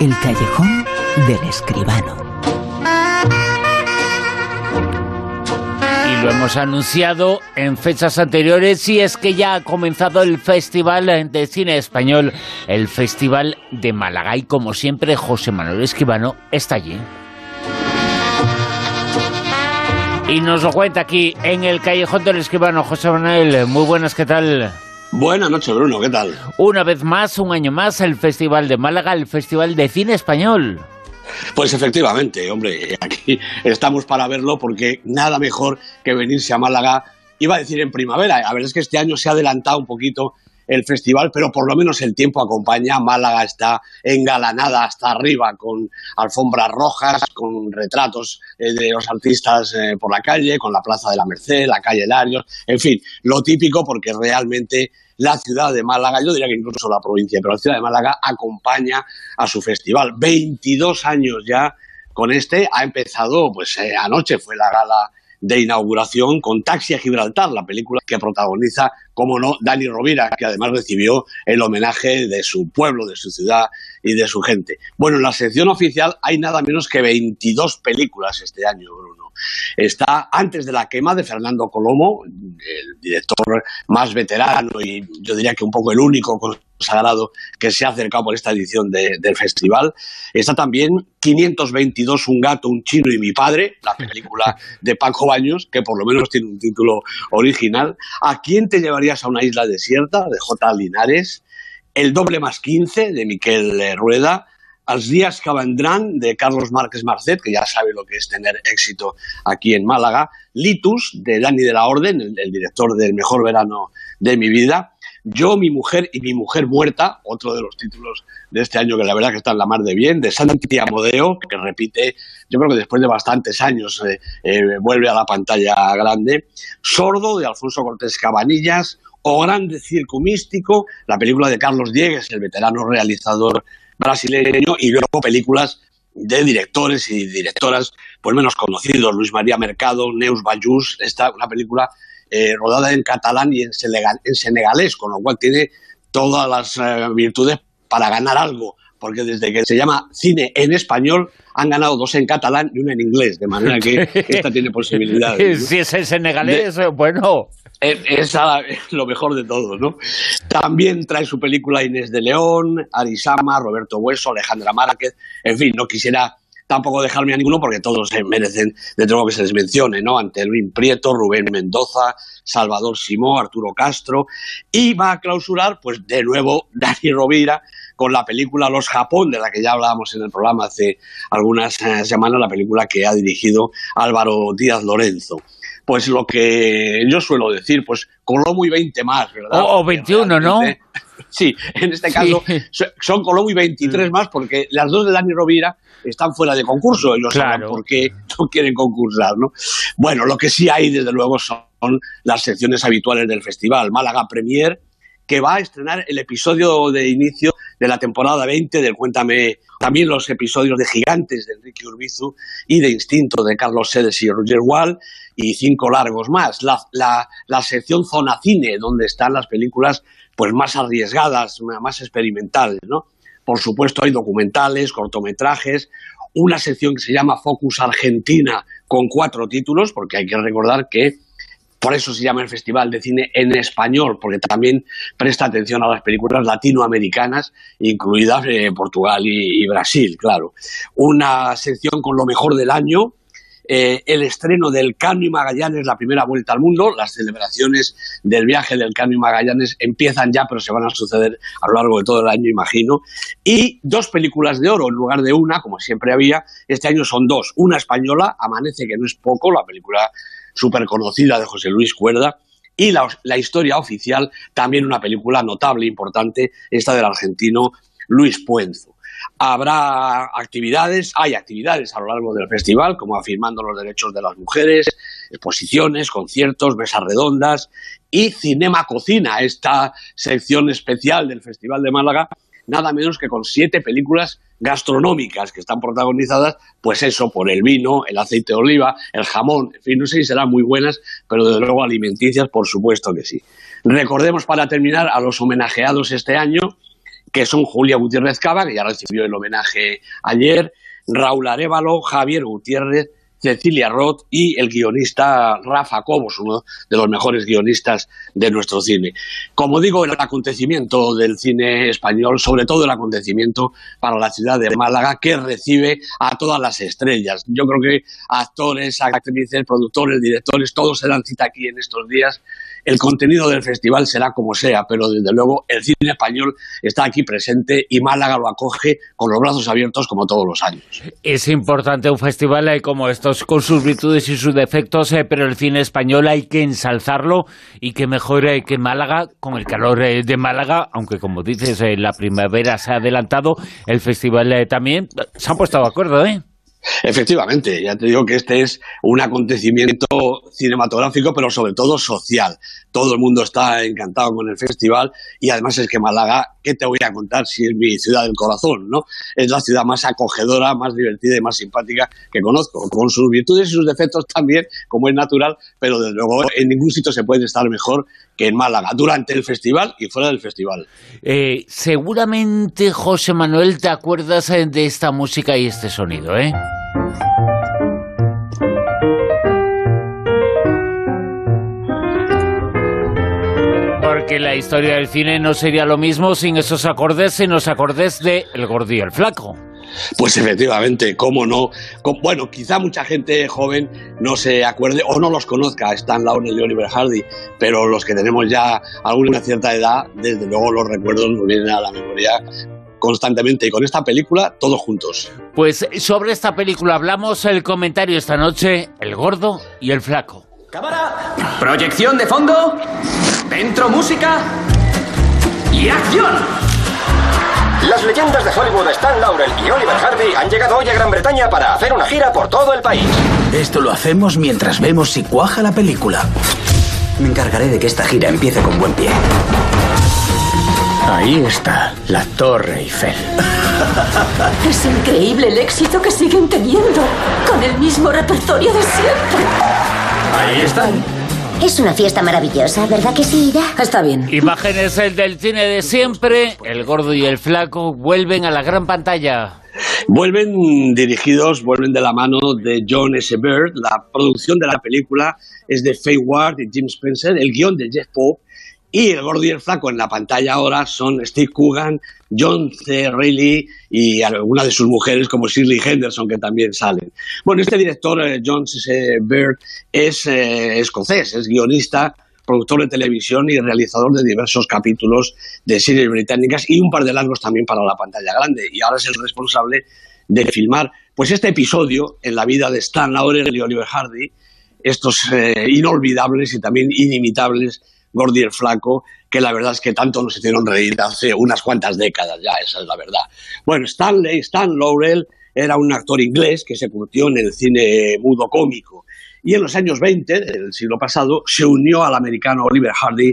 El callejón del escribano. Y lo hemos anunciado en fechas anteriores y es que ya ha comenzado el Festival de Cine Español, el Festival de Málaga. Y como siempre, José Manuel Escribano está allí. Y nos lo cuenta aquí en el Callejón del Escribano. José Manuel, muy buenas, ¿qué tal? Buenas noches, Bruno, ¿qué tal? Una vez más, un año más, el Festival de Málaga, el Festival de Cine Español. Pues efectivamente, hombre, aquí estamos para verlo porque nada mejor que venirse a Málaga, iba a decir en primavera, a ver, es que este año se ha adelantado un poquito el festival, pero por lo menos el tiempo acompaña. Málaga está engalanada hasta arriba con alfombras rojas, con retratos eh, de los artistas eh, por la calle, con la Plaza de la Merced, la calle Larios, en fin, lo típico porque realmente la ciudad de Málaga, yo diría que incluso la provincia, pero la ciudad de Málaga acompaña a su festival. 22 años ya con este, ha empezado, pues eh, anoche fue la gala de inauguración con Taxi a Gibraltar, la película que protagoniza, como no, Dani Rovira, que además recibió el homenaje de su pueblo, de su ciudad y de su gente. Bueno, en la sección oficial hay nada menos que 22 películas este año, Bruno. Está antes de la quema de Fernando Colomo, el director más veterano y yo diría que un poco el único sagrado que se ha acercado por esta edición del festival. Está también 522, Un gato, un chino y mi padre, la película de Paco Baños, que por lo menos tiene un título original. ¿A quién te a una isla desierta? de J. Linares. El doble más 15 de Miquel Rueda. Los días que de Carlos Márquez Marcet, que ya sabe lo que es tener éxito aquí en Málaga. Litus de Dani de la Orden, el director del mejor verano de mi vida. Yo, mi mujer y mi mujer muerta, otro de los títulos de este año que la verdad que está en la mar de bien, de Santi Amodeo, que repite, yo creo que después de bastantes años eh, eh, vuelve a la pantalla grande. Sordo, de Alfonso Cortés Cabanillas, O Grande Circo Místico, la película de Carlos Diegues, el veterano realizador brasileño, y luego películas de directores y directoras pues menos conocidos, Luis María Mercado, Neus Bayús, esta una película eh, rodada en catalán y en, senegalés, con lo cual tiene todas las eh, virtudes para ganar algo, porque desde que se llama cine en español han ganado dos en catalán y una en inglés, de manera que esta tiene posibilidades. Si es en senegalés, bueno. Es, lo mejor de todo, ¿no? También trae su película Inés de León, Arisama, Roberto Hueso, Alejandra Márquez, en fin, no quisiera tampoco dejarme a ninguno porque todos se merecen de todo lo que se les mencione, ¿no? Ante Luis Prieto, Rubén Mendoza, Salvador Simó, Arturo Castro, y va a clausurar, pues de nuevo, Dani Rovira con la película Los Japón, de la que ya hablábamos en el programa hace algunas eh, semanas, la película que ha dirigido Álvaro Díaz Lorenzo pues lo que yo suelo decir, pues Colomo y 20 más, ¿verdad? O, 21, ¿no? Sí, en este caso son Colomo y 23 mm. más porque las dos de Dani Rovira están fuera de concurso, ellos saben por qué no quieren concursar, ¿no? Bueno, lo que sí hay, desde luego, son las secciones habituales del festival. Málaga Premier, que va a estrenar el episodio de inicio de la temporada 20 del Cuéntame, también los episodios de Gigantes de Enrique Urbizu y de Instinto de Carlos Sedes y Roger Wall y cinco largos más. La, la, la sección Zona Cine, donde están las películas pues más arriesgadas, más experimentales, ¿no? Por supuesto hay documentales, cortometrajes, una sección que se llama Focus Argentina con cuatro títulos, porque hay que recordar que por eso se llama el Festival de Cine en Español, porque también presta atención a las películas latinoamericanas, incluidas eh, Portugal y, Brasil, claro. Una sección con lo mejor del año, eh, el estreno del Cano y Magallanes, la primera vuelta al mundo. Las celebraciones del viaje del Cano y Magallanes empiezan ya, pero se van a suceder a lo largo de todo el año, imagino. Y dos películas de oro en lugar de una, como siempre había. Este año son dos. Una española, Amanece, que no es poco, la película súper conocida de José Luis Cuerda, y la, historia oficial, también una película notable, importante, esta del argentino Luis Puenzo. Habrá actividades, hay actividades a lo largo del festival, como afirmando los derechos de las mujeres, exposiciones, conciertos, mesas redondas y Cinema Cocina, esta sección especial del Festival de Málaga, nada menos que con siete películas gastronómicas que están protagonizadas, pues eso, por el vino, el aceite de oliva, el jamón, en fin, no sé si serán muy buenas, pero desde luego alimenticias, por supuesto que sí. Recordemos para terminar a los homenajeados este año, que son Julia Gutiérrez Cava, que ya recibió el homenaje ayer, Raúl Arevalo, Javier Gutiérrez, Cecilia Roth y el guionista Rafa Cobos, uno de los mejores guionistas de nuestro cine. Como digo, el acontecimiento del cine español, sobre todo el acontecimiento para la ciudad de Málaga, que recibe a todas las estrellas. Yo creo que actores, actrices, productores, directores, todos se dan cita aquí en estos días el contenido del festival será como sea, pero desde luego el cine español está aquí presente y Málaga lo acoge con los brazos abiertos como todos los años. Es importante un festival eh, como estos, con sus virtudes y sus defectos, eh, pero el cine español hay que ensalzarlo y que mejore que Málaga, con el calor eh, de Málaga, aunque como dices, la primavera se ha adelantado, el festival también se han puesto de acuerdo, ¿eh? Efectivamente, ya te digo que este es un acontecimiento cinematográfico, pero sobre todo social. Todo el mundo está encantado con el festival y además es que Málaga, ¿qué te voy a contar si es mi ciudad del corazón? ¿no? Es la ciudad más acogedora, más divertida y más simpática que conozco, con sus virtudes y sus defectos también, como es natural, pero desde luego en ningún sitio se puede estar mejor que en Málaga, durante el festival y fuera del festival. Eh, seguramente, José Manuel, te acuerdas eh, de esta música y este sonido, ¿eh? Porque la historia del cine no sería lo mismo sin esos acordes, sin los acordes de El Gordo y el Flaco. Pues efectivamente, cómo no. Bueno, quizá mucha gente joven no se acuerde o no los conozca, Stan Laurel y Oliver Hardy, pero los que tenemos ya alguna cierta edad, desde luego los recuerdos nos vienen a la memoria constantemente y con esta película todos juntos. Pues sobre esta película hablamos el comentario esta noche, El gordo y el flaco. Cámara, proyección de fondo, dentro música y acción. Las leyendas de Hollywood Stan Laurel y Oliver Hardy han llegado hoy a Gran Bretaña para hacer una gira por todo el país. Esto lo hacemos mientras vemos si cuaja la película. Me encargaré de que esta gira empiece con buen pie. Ahí está, la Torre Eiffel. Es increíble el éxito que siguen teniendo, con el mismo repertorio de siempre. Ahí están. Es una fiesta maravillosa, ¿verdad que sí, Ira? Está bien. Imágenes del cine de siempre, el gordo y el flaco vuelven a la gran pantalla. Vuelven dirigidos, vuelven de la mano de John S. Bird. La producción de la película es de Faye Ward y Jim Spencer. El guion de Jeff Pope y el gordo y el flaco en la pantalla ahora son Steve Coogan, John C. Reilly y algunas de sus mujeres como Shirley Henderson que también salen. Bueno, este director, eh, John C. Bird, es eh, escocés, es guionista, productor de televisión y realizador de diversos capítulos de series británicas y un par de largos también para la pantalla grande. Y ahora es el responsable de filmar pues este episodio en la vida de Stan Laurel y Oliver Hardy, estos eh, inolvidables y también inimitables Gordy el Flaco, que la verdad es que tanto nos hicieron reír hace unas cuantas décadas ya, esa es la verdad. Bueno, Stanley, Stan Laurel, era un actor inglés que se curtió en el cine mudo cómico y en los años 20 del siglo pasado se unió al americano Oliver Hardy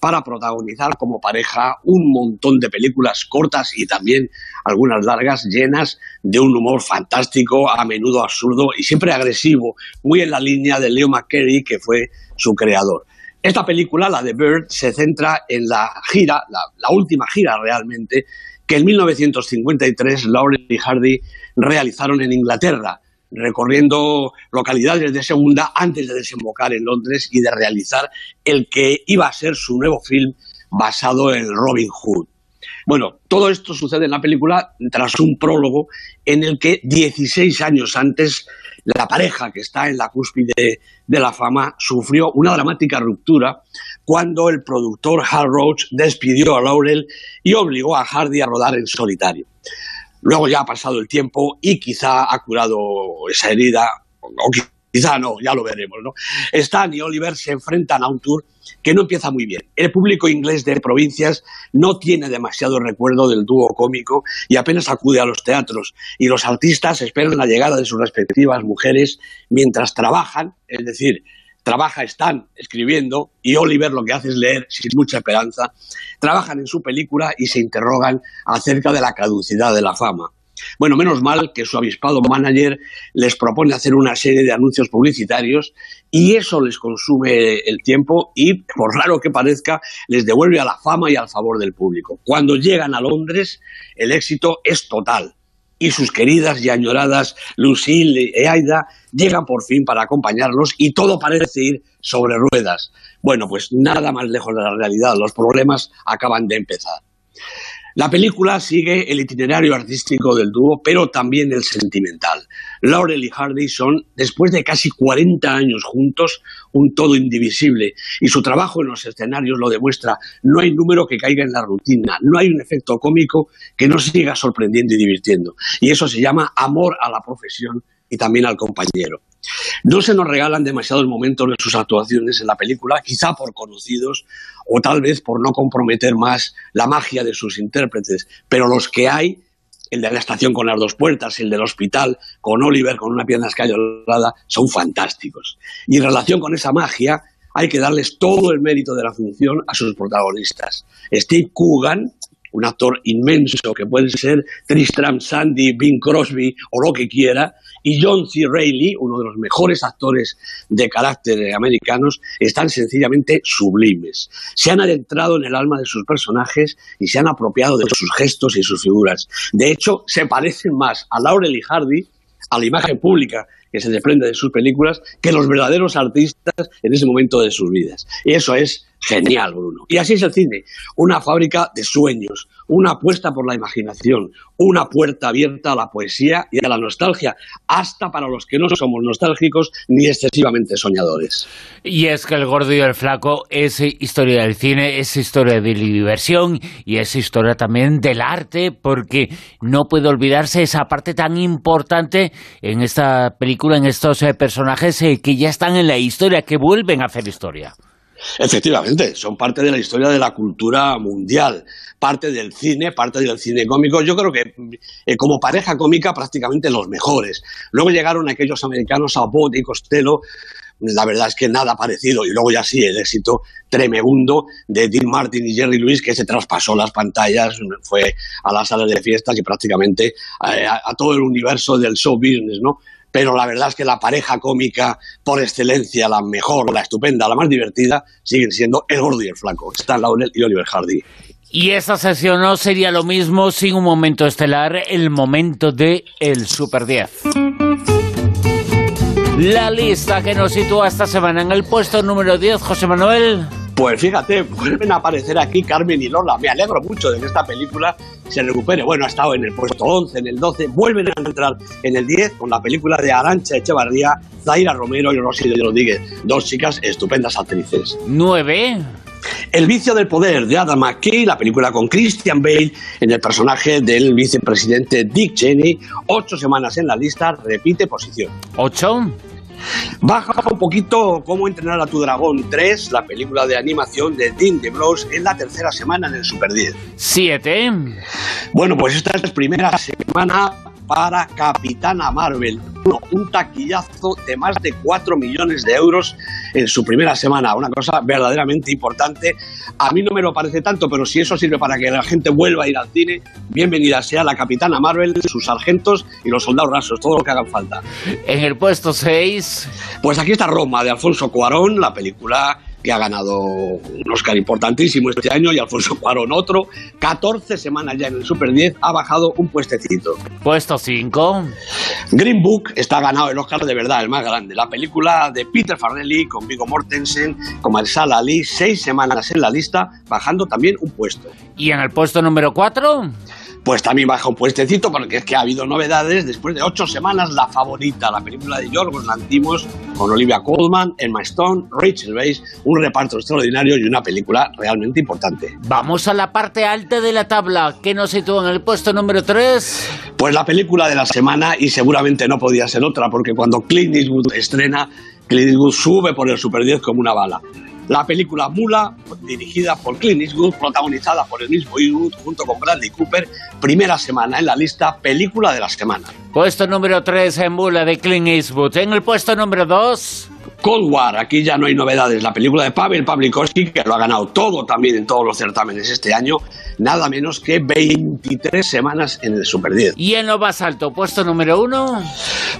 para protagonizar como pareja un montón de películas cortas y también algunas largas llenas de un humor fantástico, a menudo absurdo y siempre agresivo, muy en la línea de Leo McCarey, que fue su creador. Esta película, la de Bird, se centra en la gira, la, última gira realmente, que en 1953 Laurel y Hardy realizaron en Inglaterra, recorriendo localidades de segunda antes de desembocar en Londres y de realizar el que iba a ser su nuevo film basado en Robin Hood. Bueno, todo esto sucede en la película tras un prólogo en el que 16 años antes la pareja que está en la cúspide de la fama sufrió una dramática ruptura cuando el productor Hal Roach despidió a Laurel y obligó a Hardy a rodar en solitario. Luego ya ha pasado el tiempo y quizá ha curado esa herida, quizá no, ya lo veremos. ¿no? Stan y Oliver se enfrentan a un tour que no empieza muy bien. El público inglés de provincias no tiene demasiado recuerdo del dúo cómico y apenas acude a los teatros. Y los artistas esperan la llegada de sus respectivas mujeres mientras trabajan, es decir, trabaja, están escribiendo y Oliver lo que hace es leer sin mucha esperanza. Trabajan en su película y se interrogan acerca de la caducidad de la fama. Bueno, menos mal que su avispado manager les propone hacer una serie de anuncios publicitarios y eso les consume el tiempo y, por raro que parezca, les devuelve a la fama y al favor del público. Cuando llegan a Londres, el éxito es total y sus queridas y añoradas Lucille y Aida llegan por fin para acompañarlos y todo parece ir sobre ruedas. Bueno, pues nada más lejos de la realidad, los problemas acaban de empezar. La película sigue el itinerario artístico del dúo, pero también el sentimental. Laurel y Hardy son, después de casi 40 años juntos, un todo indivisible, y su trabajo en los escenarios lo demuestra. No hay número que caiga en la rutina, no hay un efecto cómico que no siga sorprendiendo y divirtiendo. Y eso se llama amor a la profesión y también al compañero. No se nos regalan demasiados momentos de sus actuaciones en la película, quizá por conocidos o tal vez por no comprometer más la magia de sus intérpretes, pero los que hay, el de la estación con las dos puertas, el del hospital con Oliver con una pierna escayolada, son fantásticos. Y en relación con esa magia, hay que darles todo el mérito de la función a sus protagonistas. Steve Coogan, un actor inmenso que puede ser Tristram Sandy, Bing Crosby o lo que quiera, y John C. Reilly, uno de los mejores actores de carácter americanos, están sencillamente sublimes. Se han adentrado en el alma de sus personajes y se han apropiado de sus gestos y sus figuras. De hecho, se parecen más a Laurel y Hardy, a la imagen pública que se desprende de sus películas, que los verdaderos artistas en ese momento de sus vidas. Y eso es Genial, Bruno. Y así es el cine, una fábrica de sueños, una apuesta por la imaginación, una puerta abierta a la poesía y a la nostalgia, hasta para los que no somos nostálgicos ni excesivamente soñadores. Y es que El Gordo y el Flaco es historia del cine, es historia de diversión y es historia también del arte, porque no puede olvidarse esa parte tan importante en esta película, en estos eh, personajes eh, que ya están en la historia, que vuelven a hacer historia. Efectivamente, son parte de la historia de la cultura mundial, parte del cine, parte del cine cómico. Yo creo que eh, como pareja cómica prácticamente los mejores. Luego llegaron aquellos americanos a Bot y Costello, la verdad es que nada parecido. Y luego ya sí, el éxito tremebundo de Dean Martin y Jerry Lewis, que se traspasó las pantallas, fue a las salas de fiestas y prácticamente eh, a, a todo el universo del show business, ¿no? Pero la verdad es que la pareja cómica por excelencia, la mejor, la estupenda, la más divertida, siguen siendo el gordo y el flaco, Stan Laurel y Oliver Hardy. Y esta sesión no sería lo mismo sin un momento estelar, el momento de el Super 10. La lista que nos sitúa esta semana en el puesto número 10, José Manuel. Pues fíjate, vuelven a aparecer aquí Carmen y Lola. Me alegro mucho de que esta película se recupere. Bueno, ha estado en el puesto 11, en el 12, vuelven a entrar en el 10 con la película de Arancha Echevarría, Zaira Romero y Rosy de Rodríguez. Dos chicas estupendas actrices. 9. El vicio del poder de Adam McKay, la película con Christian Bale en el personaje del vicepresidente Dick Cheney. Ocho semanas en la lista, repite posición. 8. Baja un poquito Cómo entrenar a tu dragón 3, la película de animación de Dean DeBrose en la tercera semana en el Super 10. 7. Bueno, pues esta es la primera semana para Capitana Marvel. Un taquillazo de más de 4 millones de euros en su primera semana. Una cosa verdaderamente importante. A mí no me lo parece tanto, pero si eso sirve para que la gente vuelva a ir al cine, bienvenida sea la Capitana Marvel, sus sargentos y los soldados rasos, todo lo que hagan falta. En el puesto 6. Pues aquí está Roma, de Alfonso Cuarón, la película que ha ganado un Oscar importantísimo este año y Alfonso Cuarón otro. 14 semanas ya en el Super 10, ha bajado un puestecito. Puesto 5. Green Book está ganado el Oscar de verdad, el más grande. La película de Peter Farrelly con Vigo Mortensen, con Marsala Ali, seis semanas en la lista, bajando también un puesto. ¿Y en el puesto número 4? Pues también baja un puestecito porque es que ha habido novedades. Después de ocho semanas, La Favorita, la película de Yorgos Lantimos, con Olivia Colman, Emma Stone, Rachel Weisz, un reparto extraordinario y una película realmente importante. Vamos a la parte alta de la tabla. ¿Qué nos sitúa en el puesto número 3? Pues la película de la semana y seguramente no podía ser otra porque cuando Clint Eastwood estrena, Clint Eastwood sube por el Super 10 como una bala. La película Mula, dirigida por Clint Eastwood, protagonizada por el mismo Eastwood junto con Bradley Cooper, primera semana en la lista Película de la Semana. Puesto número 3 en Mula de Clint Eastwood. En el puesto número 2... Cold War, aquí ya no hay novedades. La película de Pavel Pavlikovsky, que lo ha ganado todo también en todos los certámenes este año, nada menos que 23 semanas en el Super 10. ¿Y en lo más alto, puesto número uno?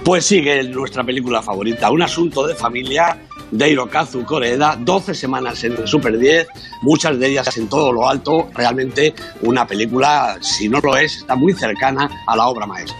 Pues sigue nuestra película favorita, Un asunto de familia de Hirokazu Koreeda, 12 semanas en el Super 10, muchas de ellas en todo lo alto, realmente una película, si no lo es, está muy cercana a la obra maestra.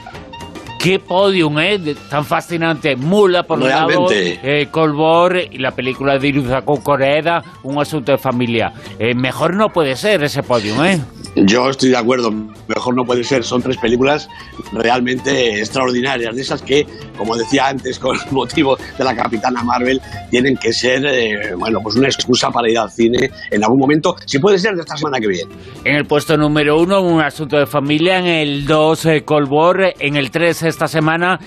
Qué podium, ¿eh? Tan fascinante. Mula, por un lado, eh, Colbor y la película de Hirokazu Koreeda, Un asunto de familia. Eh, mejor no puede ser ese podium, ¿eh? Yo estoy de acuerdo, mejor no puede ser. Son tres películas realmente extraordinarias, de esas que, como decía antes, con el motivo de la Capitana Marvel, tienen que ser, eh, bueno, pues una excusa para ir al cine en algún momento, si puede ser de esta semana que viene. En el puesto número uno, un asunto de familia. En el dos, eh, Cold. En el tres, esta semana,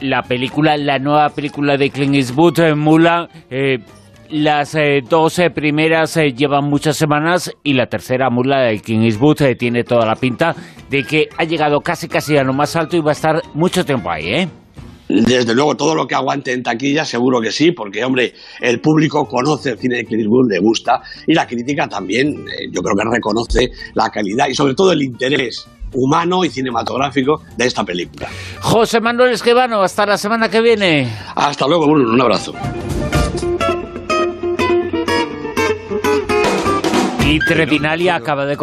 la película, la nueva película de Clint Eastwood, eh, Mula. Eh, las eh, dos primeras eh, llevan muchas semanas y la tercera, Mula de King Eastwood, eh, tiene toda la pinta de que ha llegado casi casi a lo más alto y va a estar mucho tiempo ahí, ¿eh? Desde luego, todo lo que aguante en taquilla, seguro que sí, porque, hombre, el público conoce el cine de Clint Eastwood, le gusta, y la crítica también, yo creo que reconoce la calidad y sobre todo el interés humano y cinematográfico de esta película. José Manuel Esquivano, hasta la semana que viene. Hasta luego, Bruno, un abrazo. Y acaba de